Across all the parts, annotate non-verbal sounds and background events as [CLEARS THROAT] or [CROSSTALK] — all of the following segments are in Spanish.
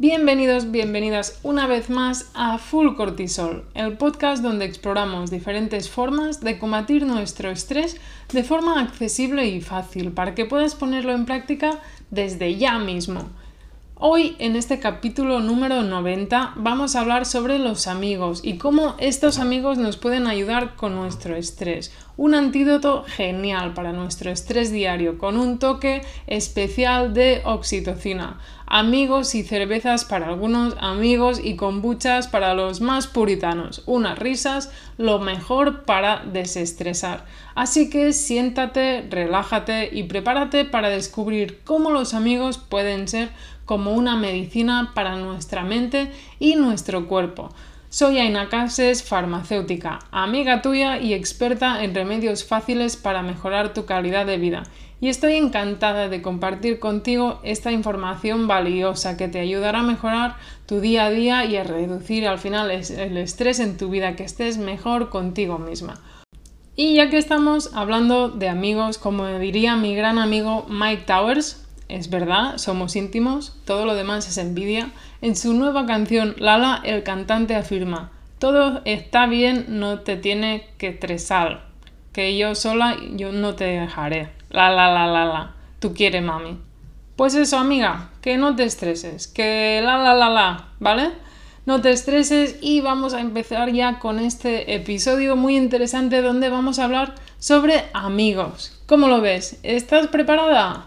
Bienvenidos, bienvenidas una vez más a Full Cortisol, el podcast donde exploramos diferentes formas de combatir nuestro estrés de forma accesible y fácil para que puedas ponerlo en práctica desde ya mismo. Hoy, en este capítulo número 90, vamos a hablar sobre los amigos y cómo estos amigos nos pueden ayudar con nuestro estrés. Un antídoto genial para nuestro estrés diario, con un toque especial de oxitocina. Amigos y cervezas para algunos amigos y kombuchas para los más puritanos. Unas risas, lo mejor para desestresar. Así que siéntate, relájate y prepárate para descubrir cómo los amigos pueden ser como una medicina para nuestra mente y nuestro cuerpo. Soy Aina Cases, farmacéutica, amiga tuya y experta en remedios fáciles para mejorar tu calidad de vida. Y estoy encantada de compartir contigo esta información valiosa que te ayudará a mejorar tu día a día y a reducir al final el estrés en tu vida, que estés mejor contigo misma. Y ya que estamos hablando de amigos, como diría mi gran amigo Mike Towers, es verdad, somos íntimos, todo lo demás es envidia. En su nueva canción Lala, el cantante afirma, todo está bien, no te tiene que estresar, que yo sola yo no te dejaré. La la la la la, tú quieres mami. Pues eso, amiga, que no te estreses, que la la la la, ¿vale? No te estreses y vamos a empezar ya con este episodio muy interesante donde vamos a hablar sobre amigos. ¿Cómo lo ves? ¿Estás preparada?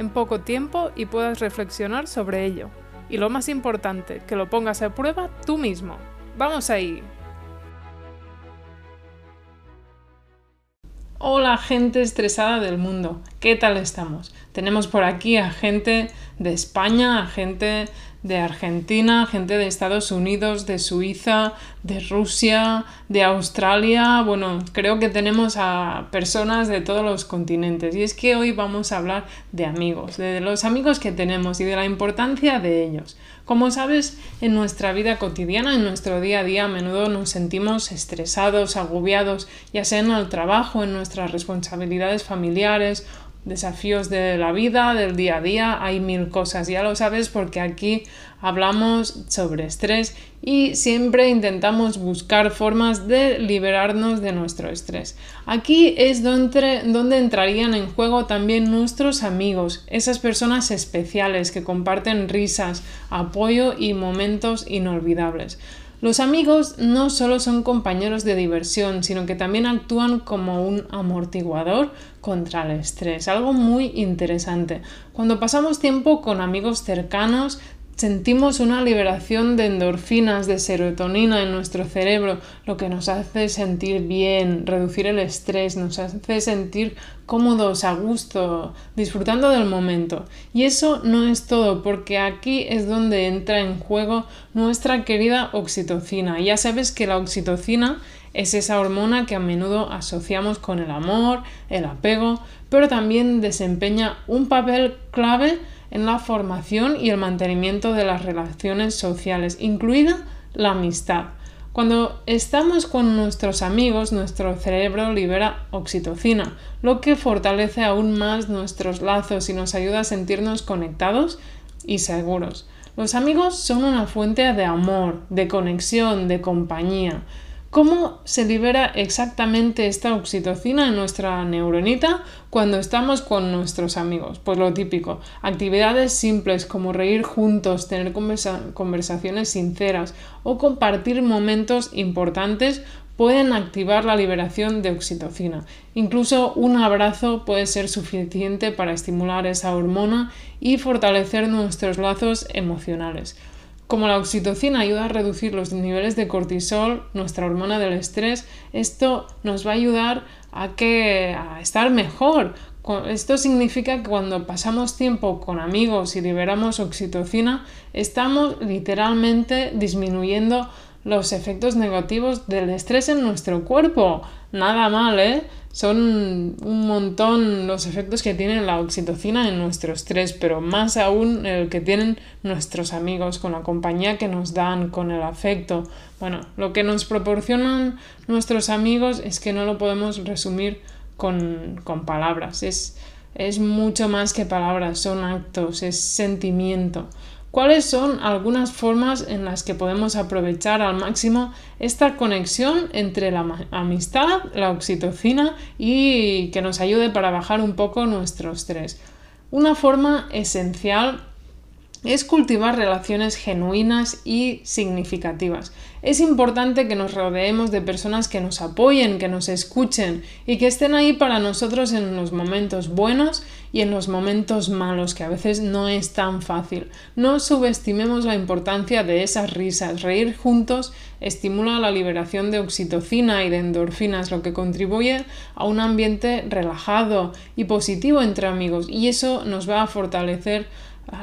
en poco tiempo y puedas reflexionar sobre ello. Y lo más importante, que lo pongas a prueba tú mismo. ¡Vamos ahí! Hola gente estresada del mundo, ¿qué tal estamos? Tenemos por aquí a gente de España, a gente de Argentina, gente de Estados Unidos, de Suiza, de Rusia, de Australia. Bueno, creo que tenemos a personas de todos los continentes. Y es que hoy vamos a hablar de amigos, de los amigos que tenemos y de la importancia de ellos. Como sabes, en nuestra vida cotidiana, en nuestro día a día, a menudo nos sentimos estresados, agobiados, ya sea en el trabajo, en nuestras responsabilidades familiares desafíos de la vida, del día a día, hay mil cosas, ya lo sabes porque aquí hablamos sobre estrés y siempre intentamos buscar formas de liberarnos de nuestro estrés. Aquí es donde, donde entrarían en juego también nuestros amigos, esas personas especiales que comparten risas, apoyo y momentos inolvidables. Los amigos no solo son compañeros de diversión, sino que también actúan como un amortiguador contra el estrés, algo muy interesante. Cuando pasamos tiempo con amigos cercanos, sentimos una liberación de endorfinas, de serotonina en nuestro cerebro, lo que nos hace sentir bien, reducir el estrés, nos hace sentir cómodos, a gusto, disfrutando del momento. Y eso no es todo, porque aquí es donde entra en juego nuestra querida oxitocina. Ya sabes que la oxitocina es esa hormona que a menudo asociamos con el amor, el apego, pero también desempeña un papel clave en la formación y el mantenimiento de las relaciones sociales, incluida la amistad. Cuando estamos con nuestros amigos, nuestro cerebro libera oxitocina, lo que fortalece aún más nuestros lazos y nos ayuda a sentirnos conectados y seguros. Los amigos son una fuente de amor, de conexión, de compañía. ¿Cómo se libera exactamente esta oxitocina en nuestra neuronita cuando estamos con nuestros amigos? Pues lo típico, actividades simples como reír juntos, tener conversaciones sinceras o compartir momentos importantes pueden activar la liberación de oxitocina. Incluso un abrazo puede ser suficiente para estimular esa hormona y fortalecer nuestros lazos emocionales. Como la oxitocina ayuda a reducir los niveles de cortisol, nuestra hormona del estrés, esto nos va a ayudar a, que, a estar mejor Esto significa que cuando pasamos tiempo con amigos y liberamos oxitocina, estamos literalmente disminuyendo los efectos negativos del estrés en nuestro cuerpo. Nada mal, ¿eh? Son un montón los efectos que tiene la oxitocina en nuestro estrés, pero más aún el que tienen nuestros amigos, con la compañía que nos dan, con el afecto. Bueno, lo que nos proporcionan nuestros amigos es que no lo podemos resumir con, con palabras. Es, es mucho más que palabras, son actos, es sentimiento. ¿Cuáles son algunas formas en las que podemos aprovechar al máximo esta conexión entre la amistad, la oxitocina y que nos ayude para bajar un poco nuestro estrés? Una forma esencial es cultivar relaciones genuinas y significativas. Es importante que nos rodeemos de personas que nos apoyen, que nos escuchen y que estén ahí para nosotros en los momentos buenos y en los momentos malos, que a veces no es tan fácil. No subestimemos la importancia de esas risas. Reír juntos estimula la liberación de oxitocina y de endorfinas, lo que contribuye a un ambiente relajado y positivo entre amigos y eso nos va a fortalecer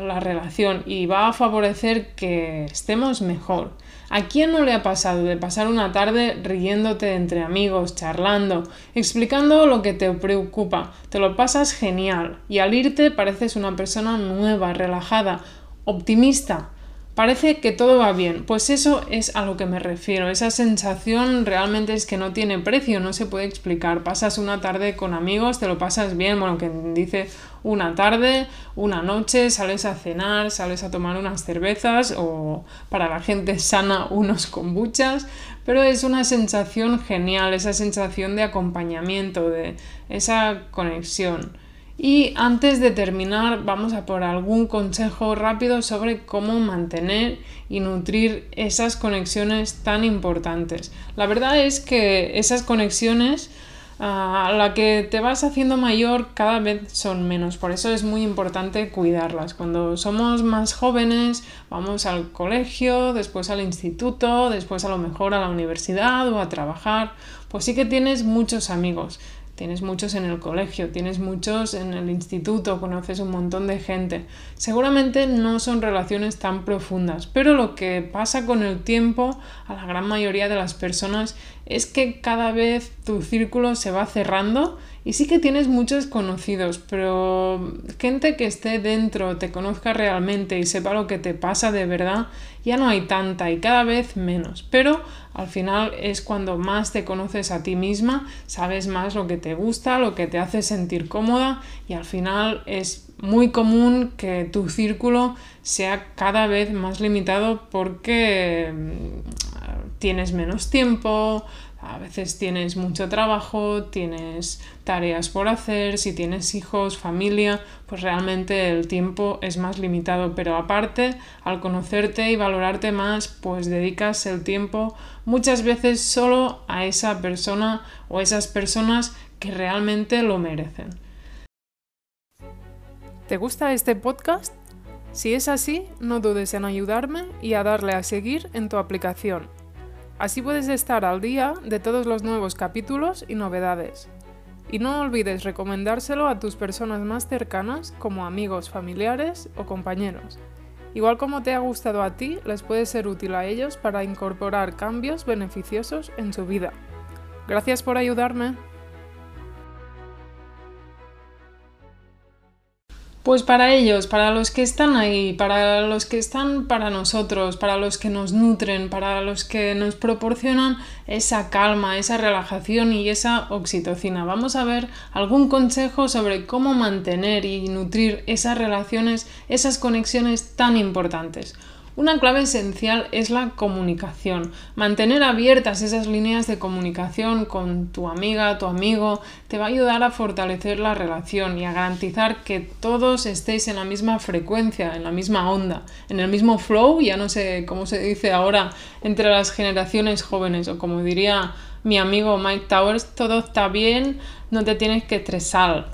la relación y va a favorecer que estemos mejor. ¿A quién no le ha pasado de pasar una tarde riéndote entre amigos, charlando, explicando lo que te preocupa? Te lo pasas genial y al irte pareces una persona nueva, relajada, optimista. Parece que todo va bien, pues eso es a lo que me refiero. Esa sensación realmente es que no tiene precio, no se puede explicar. Pasas una tarde con amigos, te lo pasas bien, bueno, que dice una tarde, una noche, sales a cenar, sales a tomar unas cervezas o para la gente [LAUGHS] sana unos kombuchas, pero es una sensación genial, esa sensación de acompañamiento, de esa conexión. Y antes de terminar, vamos a por algún consejo rápido sobre cómo mantener y nutrir esas conexiones tan importantes. La verdad es que esas conexiones a la que te vas haciendo mayor cada vez son menos, por eso es muy importante cuidarlas. Cuando somos más jóvenes vamos al colegio, después al instituto, después a lo mejor a la universidad o a trabajar, pues sí que tienes muchos amigos tienes muchos en el colegio, tienes muchos en el instituto, conoces un montón de gente. Seguramente no son relaciones tan profundas, pero lo que pasa con el tiempo a la gran mayoría de las personas es que cada vez tu círculo se va cerrando y sí que tienes muchos conocidos, pero gente que esté dentro, te conozca realmente y sepa lo que te pasa de verdad, ya no hay tanta y cada vez menos. Pero al final es cuando más te conoces a ti misma, sabes más lo que te gusta, lo que te hace sentir cómoda y al final es muy común que tu círculo sea cada vez más limitado porque mm, tienes menos tiempo, a veces tienes mucho trabajo, tienes tareas por hacer, si tienes hijos, familia, pues realmente el tiempo es más limitado. Pero aparte, al conocerte y valorarte más, pues dedicas el tiempo muchas veces solo a esa persona o esas personas que realmente lo merecen. ¿Te gusta este podcast? Si es así, no dudes en ayudarme y a darle a seguir en tu aplicación. Así puedes estar al día de todos los nuevos capítulos y novedades. Y no olvides recomendárselo a tus personas más cercanas como amigos, familiares o compañeros. Igual como te ha gustado a ti, les puede ser útil a ellos para incorporar cambios beneficiosos en su vida. Gracias por ayudarme. Pues para ellos, para los que están ahí, para los que están para nosotros, para los que nos nutren, para los que nos proporcionan esa calma, esa relajación y esa oxitocina. Vamos a ver algún consejo sobre cómo mantener y nutrir esas relaciones, esas conexiones tan importantes. Una clave esencial es la comunicación. Mantener abiertas esas líneas de comunicación con tu amiga, tu amigo, te va a ayudar a fortalecer la relación y a garantizar que todos estéis en la misma frecuencia, en la misma onda, en el mismo flow, ya no sé cómo se dice ahora entre las generaciones jóvenes o como diría mi amigo Mike Towers, todo está bien, no te tienes que estresar,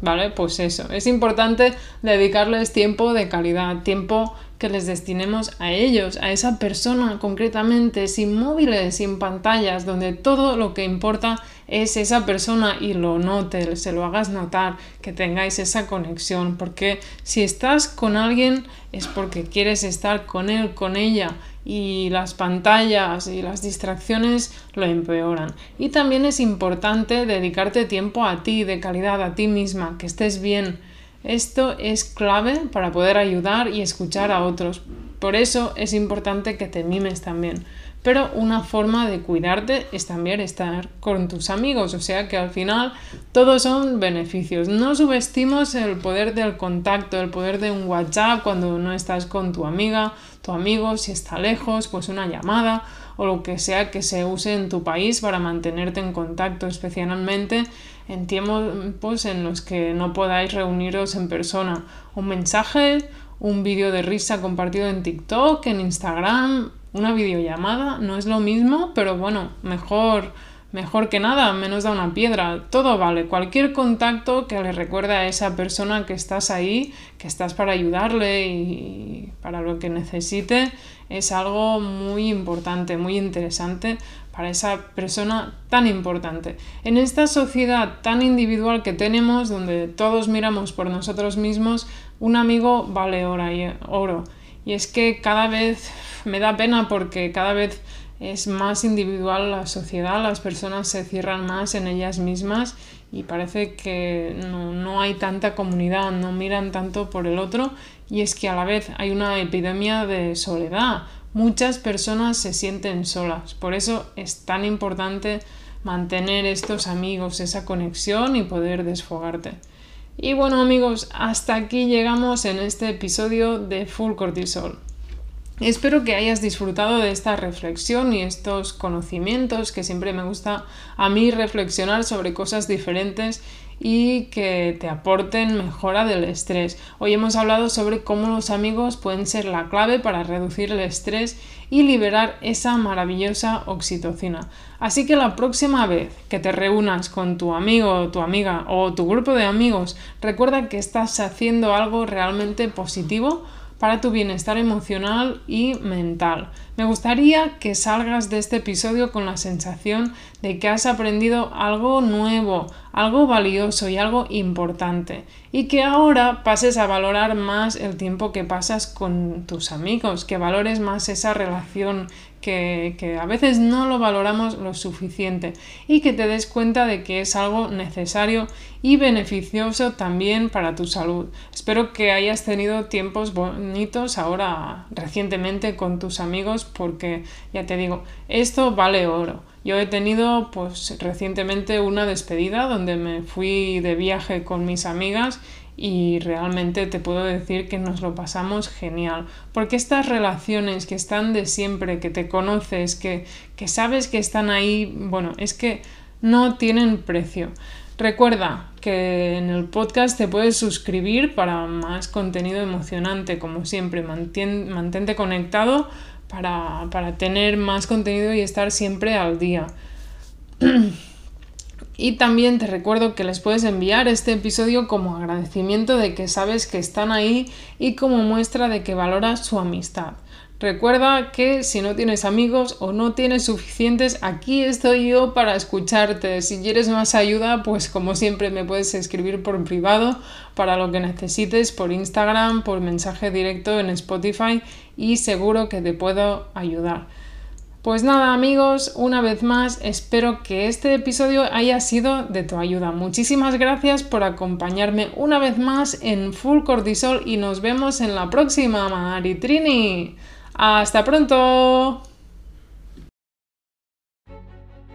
¿vale? Pues eso, es importante dedicarles tiempo de calidad, tiempo que les destinemos a ellos, a esa persona concretamente, sin móviles, sin pantallas, donde todo lo que importa es esa persona y lo note, se lo hagas notar, que tengáis esa conexión, porque si estás con alguien es porque quieres estar con él, con ella y las pantallas y las distracciones lo empeoran. Y también es importante dedicarte tiempo a ti, de calidad, a ti misma, que estés bien. Esto es clave para poder ayudar y escuchar a otros. Por eso es importante que te mimes también. Pero una forma de cuidarte es también estar con tus amigos, o sea que al final todos son beneficios. No subestimos el poder del contacto, el poder de un WhatsApp cuando no estás con tu amiga, tu amigo, si está lejos, pues una llamada o lo que sea que se use en tu país para mantenerte en contacto, especialmente en tiempos en los que no podáis reuniros en persona. Un mensaje, un vídeo de risa compartido en TikTok, en Instagram, una videollamada no es lo mismo, pero bueno, mejor, mejor que nada, menos da una piedra. Todo vale, cualquier contacto que le recuerde a esa persona que estás ahí, que estás para ayudarle y para lo que necesite, es algo muy importante, muy interesante para esa persona tan importante. En esta sociedad tan individual que tenemos, donde todos miramos por nosotros mismos, un amigo vale oro. Y es que cada vez me da pena porque cada vez es más individual la sociedad, las personas se cierran más en ellas mismas y parece que no, hay tanta comunidad, no miran tanto por el otro y es que a la vez hay una epidemia de soledad. Muchas personas se sienten solas, por eso es tan importante mantener estos amigos, esa conexión y poder desfogarte. Y bueno amigos, hasta aquí llegamos en este episodio de Full Cortisol. Espero que hayas disfrutado de esta reflexión y estos conocimientos que siempre me gusta a mí reflexionar sobre cosas diferentes y que te aporten mejora del estrés. Hoy hemos hablado sobre cómo los amigos pueden ser la clave para reducir el estrés y liberar esa maravillosa oxitocina. Así que la próxima vez que te reúnas con tu amigo, tu amiga o tu grupo de amigos, recuerda que estás haciendo algo realmente positivo para tu bienestar emocional y mental. Me gustaría que salgas de este episodio con la sensación de que has aprendido algo nuevo, algo valioso y algo importante y que ahora pases a valorar más el tiempo que pasas con tus amigos, que valores más esa relación que, a veces no lo valoramos lo suficiente y que te des cuenta de que es algo necesario y beneficioso también para tu salud. Espero que hayas tenido tiempos bonitos ahora recientemente con tus amigos porque ya te digo, esto vale oro. Yo he tenido pues recientemente una despedida donde me fui de viaje con mis amigas y realmente te puedo decir que nos lo pasamos genial. Porque estas relaciones que están de siempre, que te conoces, que, que sabes que están ahí, bueno, es que no tienen precio. Recuerda que en el podcast te puedes suscribir para más contenido emocionante, como siempre. mantente conectado para, para tener más contenido y estar siempre al día. [CLEARS THROAT] Y también te recuerdo que les puedes enviar este episodio como agradecimiento de que sabes que están ahí y como muestra de que valoras su amistad. Recuerda que si no tienes amigos o no tienes suficientes, aquí estoy yo para escucharte. Si quieres más ayuda, pues como siempre me puedes escribir por privado para lo que necesites por Instagram, por mensaje directo en Spotify y seguro que te puedo ayudar. Pues nada amigos, una vez más espero que este episodio haya sido de tu ayuda. Muchísimas gracias por acompañarme una vez más en Full Cortisol y nos vemos en la próxima, Maritrini. Hasta pronto.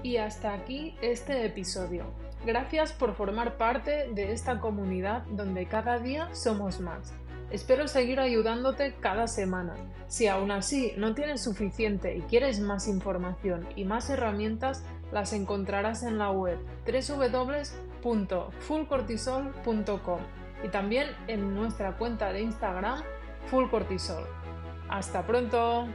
Y hasta aquí este episodio. Gracias por formar parte de esta comunidad donde cada día somos más. Espero seguir ayudándote cada semana. Si aún así no tienes suficiente y quieres más información y más herramientas, las encontrarás en la web www.fullcortisol.com y también en nuestra cuenta de Instagram fullcortisol. Hasta pronto.